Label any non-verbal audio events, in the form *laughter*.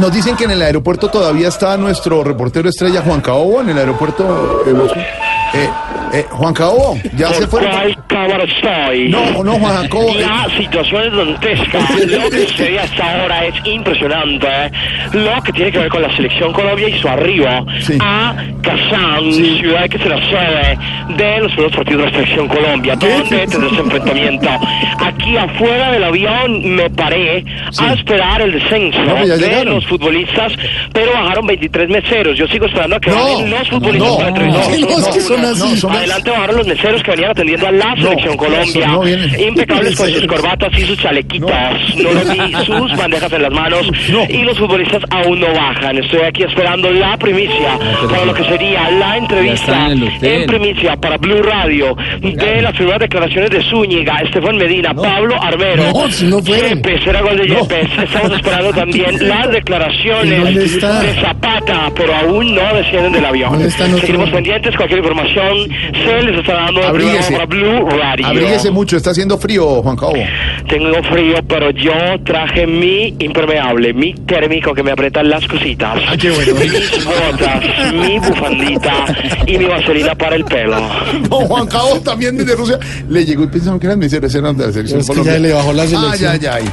nos dicen que en el aeropuerto todavía está nuestro reportero estrella Juan Caobo, en el aeropuerto Moscú. Eh, eh, Juan Caobo, ya se fue. ¿Cuál cámara estoy? No, no, Juan Jacobo. eh, La situación es dantesca. *laughs* Lo que sucede hasta ahora es impresionante. Lo que tiene que ver con la selección Colombia y su arribo Sí. a Kazán, ciudad que será sede de los primeros partidos de la selección Colombia, donde tendrá ese enfrentamiento. Aquí afuera del avión me paré a esperar el descenso No, pues de los futbolistas, pero bajaron 23 meseros. Yo sigo esperando a que No, bajen los futbolistas no, para entrevistar. No, no, Adelante bajaron los meseros que venían atendiendo a la selección Colombia. vienen. Impecables con sus corbatas y sus chalequitos. No, los vi, sus bandejas en las manos. No. Y los futbolistas aún no bajan. Estoy aquí esperando la primicia para lo que sería la entrevista en primicia para Blue Radio de las primeras declaraciones de Zúñiga, Estefan Medina, Pablo Armero, No, si no fueron. Yepes, era gol de No. Yepes. Estamos esperando también *laughs* las ¿Y declaraciones de Zapata, pero aún no descienden del avión. ¿Dónde está nuestro- Seguimos pendientes, cualquier información se les estará dando Abríguese. para Blue Radio. Abríguese mucho, está haciendo frío, Juan Caobo. Tengo frío, pero yo traje mi impermeable, mi térmico que me aprietan las cositas. Ah, qué bueno. Mis botas, mi bufandita y mi vaselina para el pelo. No, Juan Caobo también desde Rusia le llegó y pensaron que eran meseros, eran de la selección Es que ya le bajó la Ah, selección. ya, ya.